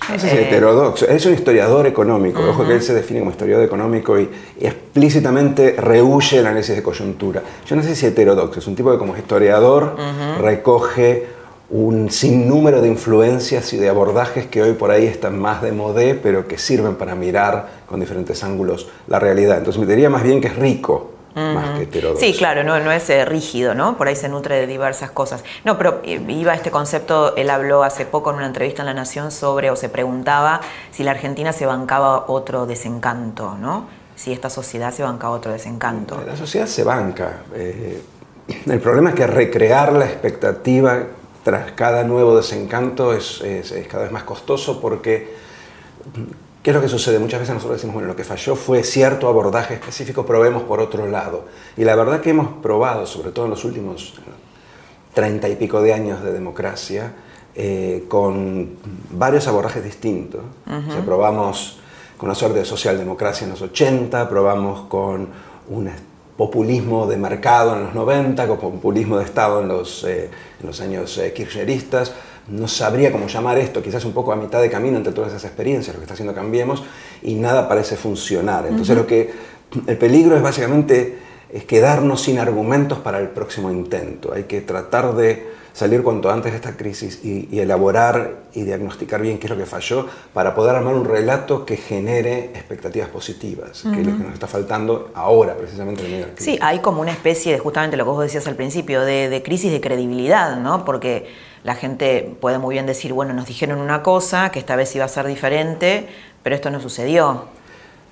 no sé si es eh, heterodoxo, es un historiador económico, ojo que él se define como historiador económico y, explícitamente rehuye el análisis de coyuntura. Yo no sé si heterodoxo, es un tipo que como historiador recoge un sinnúmero de influencias y de abordajes que hoy por ahí están más de modé, pero que sirven para mirar con diferentes ángulos la realidad. Entonces me diría más bien que es rico más que heterodoxo. Sí, claro, no, no es eh, rígido, ¿no? Por ahí se nutre de diversas cosas. No, pero eh, iba este concepto, él habló hace poco en una entrevista en La Nación sobre, o se preguntaba si la Argentina se bancaba otro desencanto, ¿no? Si esta sociedad se bancaba otro desencanto. La sociedad se banca. Eh, el problema es que recrear la expectativa tras cada nuevo desencanto es, es cada vez más costoso porque ¿Qué es lo que sucede? Muchas veces nosotros decimos, bueno, lo que falló fue cierto abordaje específico, probemos por otro lado. Y la verdad que hemos probado, sobre todo en los últimos treinta y pico de años de democracia, eh, con varios abordajes distintos. probamos con una suerte de socialdemocracia en los 80, probamos con un populismo de mercado en los 90, con populismo de Estado en los, eh, en los años eh, kirchneristas no sabría cómo llamar esto, quizás un poco a mitad de camino entre todas esas experiencias, lo que está haciendo Cambiemos, y nada parece funcionar. Entonces lo que el peligro es básicamente es quedarnos sin argumentos para el próximo intento. Hay que tratar de salir cuanto antes de esta crisis y, elaborar y diagnosticar bien qué es lo que falló para poder armar un relato que genere expectativas positivas, que es lo que nos está faltando ahora, precisamente en el crisis. Sí, hay como una especie de, justamente lo que vos decías al principio, de, de crisis de credibilidad, ¿no? Porque la gente puede muy bien decir, bueno, nos dijeron una cosa, que esta vez iba a ser diferente, pero esto no sucedió.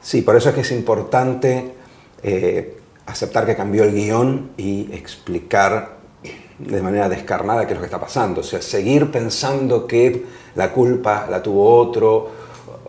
Sí, por eso es que es importante eh, aceptar que cambió el guion y explicar de manera descarnada qué es lo que está pasando. O sea, seguir pensando que la culpa la tuvo otro,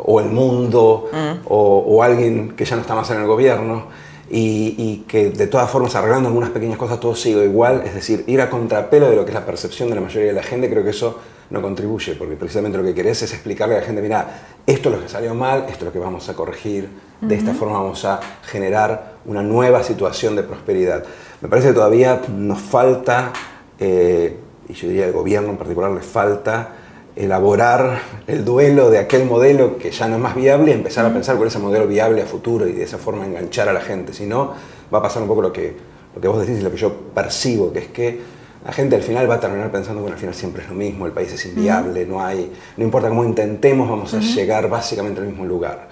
o el mundo, mm. o, o alguien que ya no está más en el gobierno y, que de todas formas arreglando algunas pequeñas cosas todo sigue igual, es decir, ir a contrapelo de lo que es la percepción de la mayoría de la gente, creo que eso no contribuye, porque precisamente lo que querés es explicarle a la gente, mira, esto es lo que salió mal, esto es lo que vamos a corregir, de esta forma vamos a generar una nueva situación de prosperidad. Me parece que todavía nos falta, eh, y yo diría al gobierno en particular le falta, elaborar el duelo de aquel modelo que ya no es más viable y empezar a pensar cuál es el modelo viable a futuro y de esa forma enganchar a la gente. Si no, va a pasar un poco lo que, lo que vos decís y lo que yo percibo, que es que la gente al final va a terminar pensando que al final siempre es lo mismo, el país es inviable, no hay, no importa cómo intentemos, vamos a llegar básicamente al mismo lugar.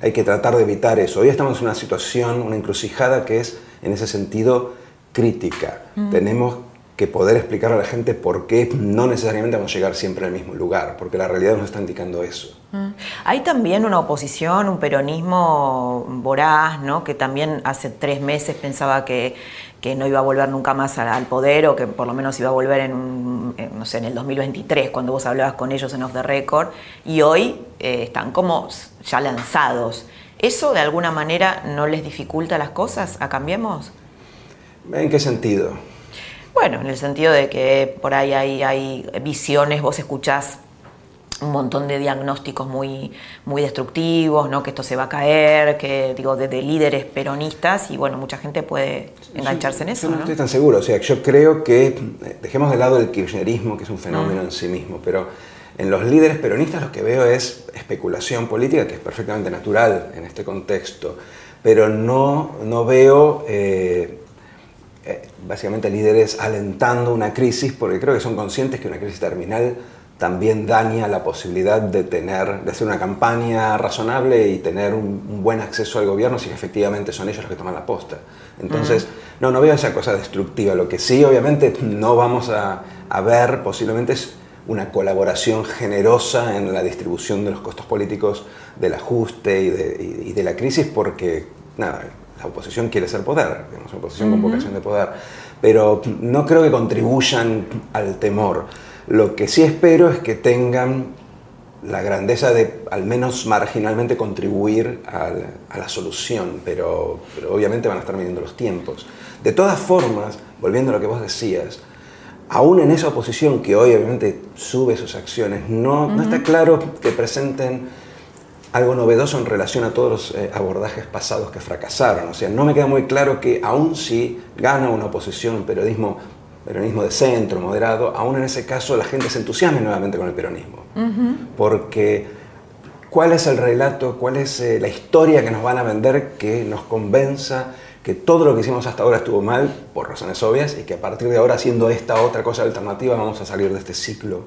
hay que tratar de evitar eso. Hoy estamos en una situación, una encrucijada que es en ese sentido crítica. Tenemos que poder explicar a la gente por qué no necesariamente vamos a llegar siempre al mismo lugar, porque la realidad nos está indicando eso. Hay también una oposición, un peronismo voraz, ¿no? que también hace tres meses pensaba que, que no iba a volver nunca más al poder o que por lo menos iba a volver en, no sé, en el 2023, cuando vos hablabas con ellos en Off the Record, y hoy eh, están como ya lanzados. ¿Eso de alguna manera no les dificulta las cosas a Cambiemos? ¿En qué sentido? Bueno, en el sentido de que por ahí hay, hay visiones, vos escuchás un montón de diagnósticos muy, muy destructivos, ¿no? que esto se va a caer, que digo, desde líderes peronistas y bueno, mucha gente puede engancharse en eso. Yo no, estoy tan seguro, o sea, yo creo que eh, dejemos de lado el kirchnerismo, que es un fenómeno mm. en sí mismo, pero en los líderes peronistas lo que veo es especulación política, que es perfectamente natural en este contexto, pero no, no veo... Eh, eh, básicamente líderes alentando una crisis porque creo que son conscientes que una crisis terminal también daña la posibilidad de tener, de hacer una campaña razonable y tener un, buen acceso al gobierno si efectivamente son ellos los que toman la posta. Entonces, no, no veo esa cosa destructiva. Lo que sí, obviamente, no vamos a, ver posiblemente es una colaboración generosa en la distribución de los costos políticos del ajuste y de, y de la crisis porque, nada, la oposición quiere ser poder, digamos, una oposición con vocación de poder, pero no creo que contribuyan al temor. Lo que sí espero es que tengan la grandeza de al menos marginalmente contribuir a la, solución, pero, obviamente van a estar midiendo los tiempos. De todas formas, volviendo a lo que vos decías, aún en esa oposición que hoy obviamente sube sus acciones, no, no está claro que presenten algo novedoso en relación a todos los eh, abordajes pasados que fracasaron. O sea, no me queda muy claro que aún si gana una oposición, un periodismo peronismo de centro, moderado, aún en ese caso la gente se entusiasme nuevamente con el peronismo. Porque ¿cuál es el relato, cuál es eh, la historia que nos van a vender que nos convenza que todo lo que hicimos hasta ahora estuvo mal, por razones obvias, y que a partir de ahora, haciendo esta otra cosa alternativa, vamos a salir de este ciclo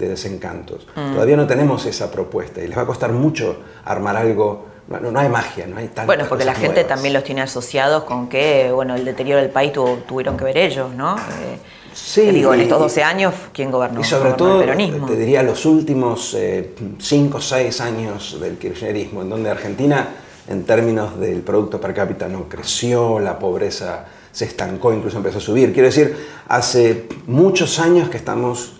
de desencantos? Mm. Todavía no tenemos esa propuesta y les va a costar mucho armar algo no, no, hay magia, no hay tantas Bueno, porque la gente también los tiene asociados con que, bueno, el deterioro del país tuvieron que ver ellos, ¿no? Eh, sí. Digo, en estos 12 años, ¿quién gobernó? Y sobre todo, peronismo? te diría, los últimos 5 o 6 años del kirchnerismo, en donde Argentina, en términos del Producto Per cápita, no creció, la pobreza se estancó, incluso empezó a subir. Quiero decir, hace muchos años que estamos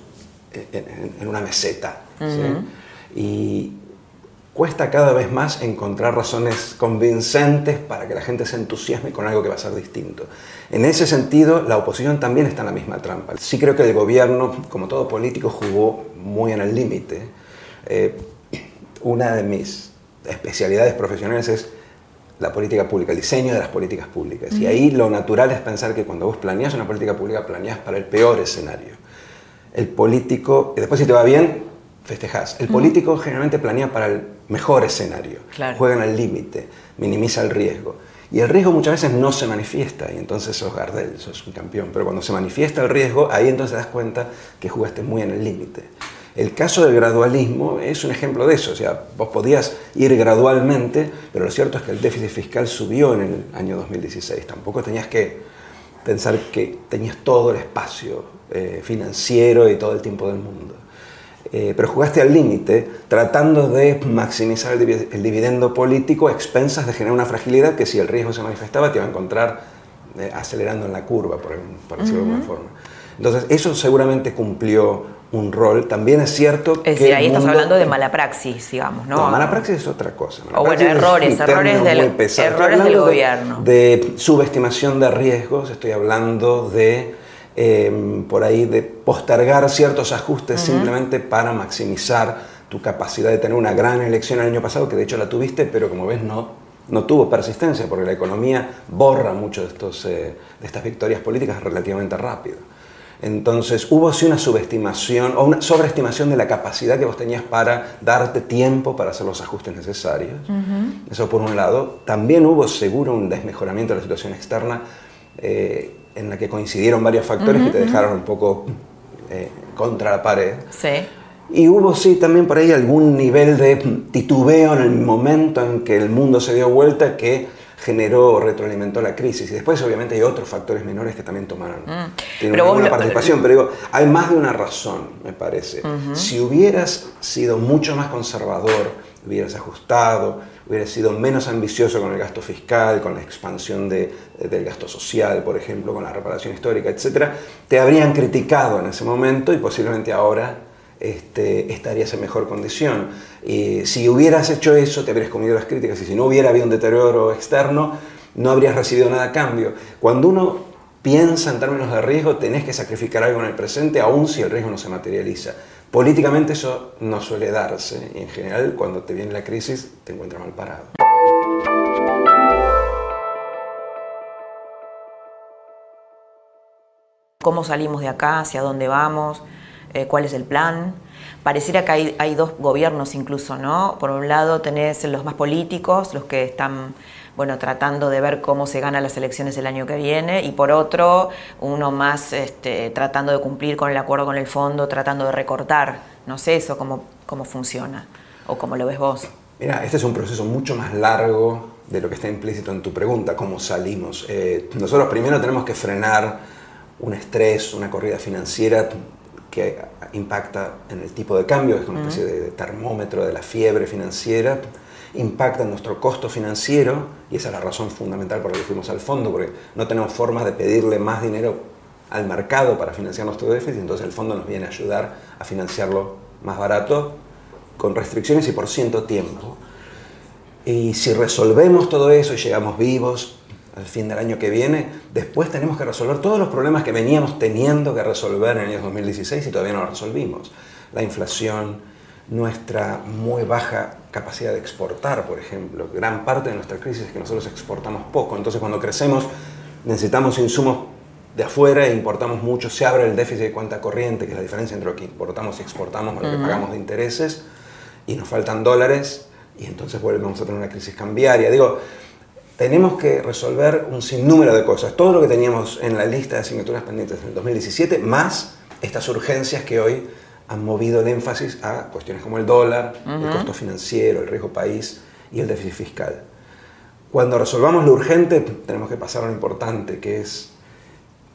en, una meseta. ¿sí? Y, cuesta cada vez más encontrar razones convincentes para que la gente se entusiasme con algo que va a ser distinto. En ese sentido, la oposición también está en la misma trampa. Sí creo que el gobierno, como todo político, jugó muy en el límite. Eh, una de mis especialidades profesionales es la política pública, el diseño de las políticas públicas. Y ahí lo natural es pensar que cuando vos planeas una política pública, planeas para el peor escenario. El político, y después si te va bien, festejas. El político generalmente planea para el mejor escenario, juega en el límite, minimiza el riesgo. Y el riesgo muchas veces no se manifiesta y entonces sos Gardel, sos un campeón. Pero cuando se manifiesta el riesgo, ahí entonces te das cuenta que jugaste muy en el límite. El caso del gradualismo es un ejemplo de eso. O sea, vos podías ir gradualmente, pero lo cierto es que el déficit fiscal subió en el año 2016. Tampoco tenías que pensar que tenías todo el espacio eh, financiero y todo el tiempo del mundo. Eh, pero jugaste al límite tratando de maximizar el, dividendo político a expensas de generar una fragilidad que si el riesgo se manifestaba te iba a encontrar eh, acelerando en la curva, por, decirlo de alguna forma. Entonces, eso seguramente cumplió un rol. También es cierto es que. ahí estás hablando de mala praxis, digamos, ¿no? No, mala praxis es otra cosa. o bueno, errores, errores del, errores del gobierno. de subestimación de riesgos, estoy hablando de Em, por ahí de postergar ciertos ajustes simplemente para maximizar tu capacidad de tener una gran elección el año pasado, que de hecho la tuviste, pero como ves no, no tuvo persistencia, porque la economía borra mucho de, estos, eh, de estas victorias políticas relativamente rápido. Entonces hubo sí una subestimación o una sobreestimación de la capacidad que vos tenías para darte tiempo para hacer los ajustes necesarios. Eso por un lado. También hubo seguro un desmejoramiento de la situación externa. Eh, en la que coincidieron varios factores que te dejaron un poco eh, contra la pared. Sí. Y hubo sí también por ahí algún nivel de titubeo en el momento en que el mundo se dio vuelta que generó o retroalimentó la crisis. Y después obviamente hay otros factores menores que también tomaron mm. tienen una participación, pero digo, hay más de una razón, me parece. Si hubieras sido mucho más conservador, hubieras ajustado, hubieras sido menos ambicioso con el gasto fiscal, con la expansión de, del gasto social, por ejemplo, con la reparación histórica, etc., te habrían criticado en ese momento y posiblemente ahora este, estarías en mejor condición. Y si hubieras hecho eso, te habrías comido las críticas y si no hubiera habido un deterioro externo, no habrías recibido nada a cambio. Cuando uno piensa en términos de riesgo, tenés que sacrificar algo en el presente, aun si el riesgo no se materializa. Políticamente eso no suele darse y en general cuando te viene la crisis te encuentras mal parado. ¿Cómo salimos de acá? ¿Hacia dónde vamos? Eh, cuál es el plan. Pareciera que hay, dos gobiernos incluso, ¿no? Por un lado tenés los más políticos, los que están, bueno, tratando de ver cómo se ganan las elecciones el año que viene, y por otro, uno más este, tratando de cumplir con el acuerdo con el fondo, tratando de recortar. No sé eso cómo, cómo funciona, o cómo lo ves vos. Mira, este es un proceso mucho más largo de lo que está implícito en tu pregunta, cómo salimos. Eh, nosotros primero tenemos que frenar un estrés, una corrida financiera que impacta en el tipo de cambio, es una especie de termómetro de la fiebre financiera, impacta en nuestro costo financiero y esa es la razón fundamental por la que fuimos al fondo, porque no tenemos formas de pedirle más dinero al mercado para financiar nuestro déficit, entonces el fondo nos viene a ayudar a financiarlo más barato, con restricciones y por ciento tiempo. Y si resolvemos todo eso y llegamos vivos, al fin del año que viene, después tenemos que resolver todos los problemas que veníamos teniendo que resolver en el año 2016 y todavía no los resolvimos. La inflación, nuestra muy baja capacidad de exportar, por ejemplo. Gran parte de nuestra crisis es que nosotros exportamos poco. Entonces cuando crecemos necesitamos insumos de afuera e importamos mucho. Se abre el déficit de cuenta corriente, que es la diferencia entre lo que importamos y exportamos, lo que pagamos de intereses, y nos faltan dólares y entonces volvemos a tener una crisis cambiaria. Digo, tenemos que resolver un sinnúmero de cosas. Todo lo que teníamos en la lista de asignaturas pendientes en el 2017, más estas urgencias que hoy han movido el énfasis a cuestiones como el dólar, el costo financiero, el riesgo país y el déficit fiscal. Cuando resolvamos lo urgente, tenemos que pasar a lo importante, que es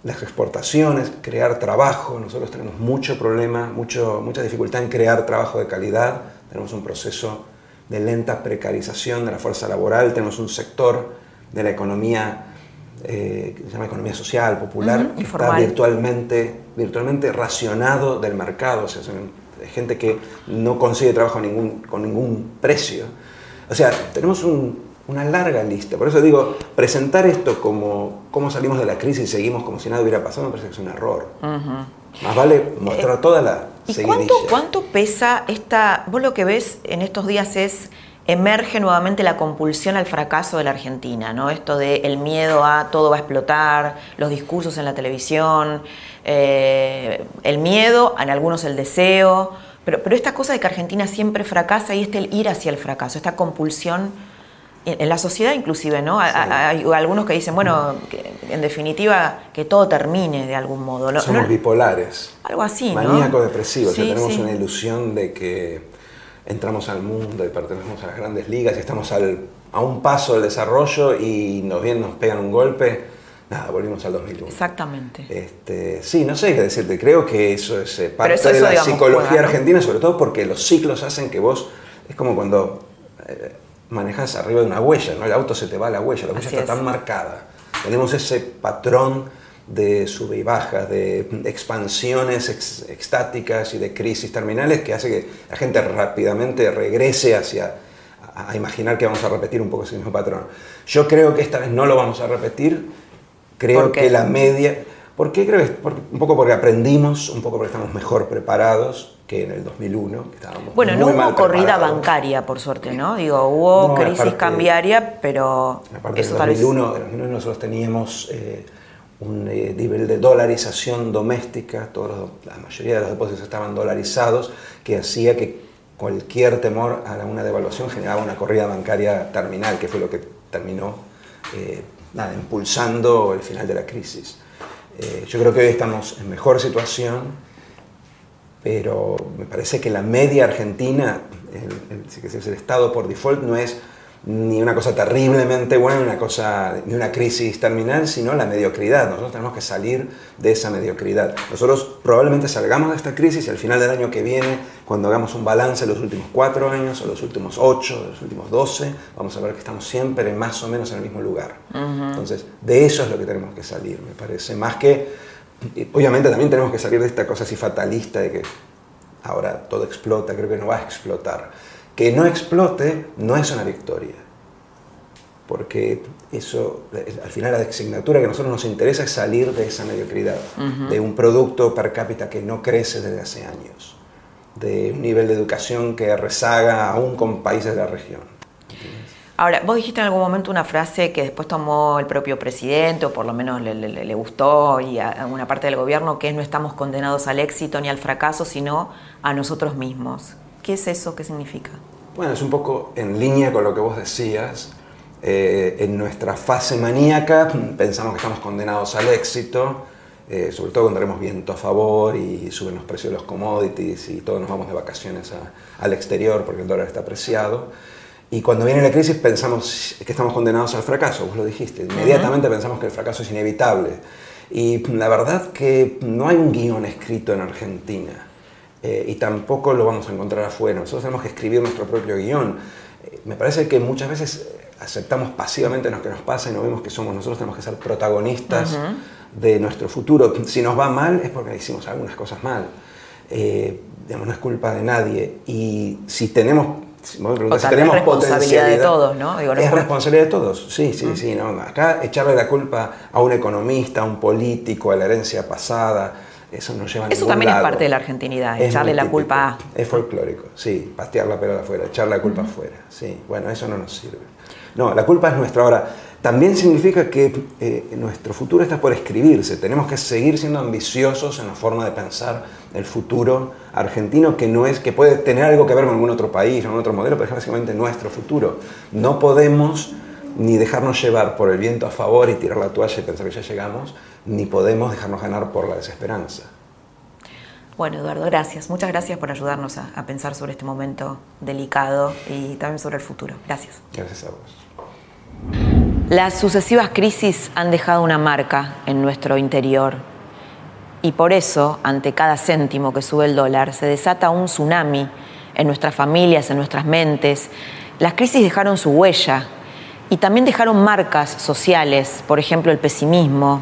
las exportaciones, crear trabajo. Nosotros tenemos mucho problema, mucho, mucha dificultad en crear trabajo de calidad. Tenemos un proceso de lenta precarización de la fuerza laboral, tenemos un sector de la economía eh, que se llama economía social, popular, que está virtualmente, virtualmente racionado del mercado, o sea, son gente que no consigue trabajo ningún, con ningún precio. O sea, tenemos una larga lista. Por eso digo, presentar esto como cómo salimos de la crisis y seguimos como si nada hubiera pasado, me parece que es un error. Más vale mostrar toda la ¿Y cuánto, cuánto, pesa esta... Vos lo que ves en estos días es... Emerge nuevamente la compulsión al fracaso de la Argentina, ¿no? Esto de el miedo a todo va a explotar, los discursos en la televisión, eh, el miedo, en algunos el deseo, pero, pero esta cosa de que Argentina siempre fracasa y este el ir hacia el fracaso, esta compulsión en la sociedad inclusive, ¿no? Hay algunos que dicen, bueno, en definitiva, que todo termine de algún modo. Somos bipolares. Algo así, ¿no? Maníacos depresivos. tenemos una ilusión de que entramos al mundo y pertenecemos a las grandes ligas y estamos a un paso del desarrollo y nos vienen, nos pegan un golpe. Nada, volvimos al 2001. Exactamente. Este, sí, no sé qué decirte. Creo que eso es eh, parte de la psicología argentina, sobre todo porque los ciclos hacen que vos... Es como cuando... Eh, manejas arriba de una huella, ¿no? El auto se te va a la huella, la huella está tan marcada. Tenemos ese patrón de sube y baja, de expansiones extáticas y de crisis terminales que hace que la gente rápidamente regrese hacia a, imaginar que vamos a repetir un poco ese mismo patrón. Yo creo que esta vez no lo vamos a repetir. Creo que la media... ¿Por qué creo? un poco porque aprendimos, un poco porque estamos mejor preparados que en el 2001, que estábamos Bueno, no hubo corrida bancaria, por suerte, ¿no? Digo, hubo crisis cambiaria, pero eso En el 2001 nosotros teníamos eh, un eh, nivel de dolarización doméstica, todos la mayoría de los depósitos estaban dolarizados, que hacía que cualquier temor a una devaluación generaba una corrida bancaria terminal, que fue lo que terminó eh, nada, impulsando el final de la crisis. yo creo que hoy estamos en mejor situación pero me parece que la media argentina, el, el, el estado por default, no es ni una cosa terriblemente buena, ni una, cosa, ni una crisis terminal, sino la mediocridad. Nosotros tenemos que salir de esa mediocridad. Nosotros probablemente salgamos de esta crisis y al final del año que viene, cuando hagamos un balance de los últimos cuatro años, o los últimos ocho, o los últimos doce, vamos a ver que estamos siempre más o menos en el mismo lugar. Entonces, de eso es lo que tenemos que salir, me parece. Más que, obviamente también tenemos que salir de esta cosa así fatalista de que ahora todo explota, creo que no va a explotar que no explote no es una victoria. Porque eso, al final la asignatura que a nosotros nos interesa es salir de esa mediocridad, de un producto per cápita que no crece desde hace años, de un nivel de educación que rezaga aún con países de la región. Ahora, vos dijiste en algún momento una frase que después tomó el propio presidente, o por lo menos le, le gustó, y a una parte del gobierno, que es no estamos condenados al éxito ni al fracaso, sino a nosotros mismos. ¿Qué es eso? ¿Qué significa? Bueno, es un poco en línea con lo que vos decías. Eh, en nuestra fase maníaca pensamos que estamos condenados al éxito, eh, sobre todo cuando tenemos viento a favor y suben los precios de los commodities y todos nos vamos de vacaciones al exterior porque el dólar está apreciado. Y cuando viene la crisis pensamos que estamos condenados al fracaso, vos lo dijiste. Inmediatamente pensamos que el fracaso es inevitable. Y la verdad que no hay un guion escrito en Argentina. Eh, y tampoco lo vamos a encontrar afuera. Nosotros tenemos que escribir nuestro propio guion. Eh, me parece que muchas veces aceptamos pasivamente lo que nos pasa y no vemos que somos nosotros, tenemos que ser protagonistas de nuestro futuro. Si nos va mal es porque hicimos algunas cosas mal. Eh, digamos, no es culpa de nadie. Y si tenemos si tenemos es responsabilidad de todos, ¿no? es responsabilidad de todos, sí, sí, sí. ¿no? Acá echarle la culpa a un economista, a un político, a la herencia pasada, eso no lleva a Eso también es parte de la argentinidad, echarle la culpa a. Es folclórico, sí, pastear la pelota afuera, echar la culpa afuera, sí. Bueno, eso no nos sirve. No, la culpa es nuestra. Ahora, también significa que eh, nuestro futuro está por escribirse. Tenemos que seguir siendo ambiciosos en la forma de pensar el futuro argentino, que no es que puede tener algo que ver con algún otro país o algún otro modelo, pero es básicamente nuestro futuro. No podemos ni dejarnos llevar por el viento a favor y tirar la toalla y pensar que ya llegamos, ni podemos dejarnos ganar por la desesperanza. Bueno, Eduardo, gracias. Muchas gracias por ayudarnos a, pensar sobre este momento delicado y también sobre el futuro. Gracias. Gracias a vos. Las sucesivas crisis han dejado una marca en nuestro interior y por eso, ante cada céntimo que sube el dólar, se desata un tsunami en nuestras familias, en nuestras mentes. Las crisis dejaron su huella y también dejaron marcas sociales, por ejemplo el pesimismo,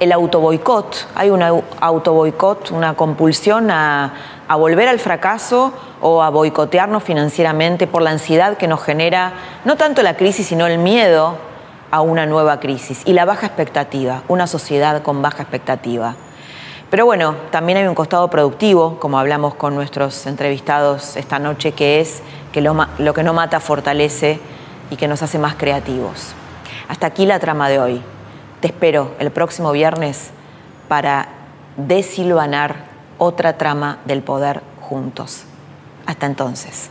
el autoboicot. Hay un autoboicot, una compulsión a, volver al fracaso o a boicotearnos financieramente por la ansiedad que nos genera no tanto la crisis, sino el miedo a una nueva crisis y la baja expectativa, una sociedad con baja expectativa. Pero bueno, también hay un costado productivo, como hablamos con nuestros entrevistados esta noche, que es que lo que no mata fortalece y que nos hace más creativos. Hasta aquí la trama de hoy. Te espero el próximo viernes para desilvanar otra trama del poder juntos. Hasta entonces.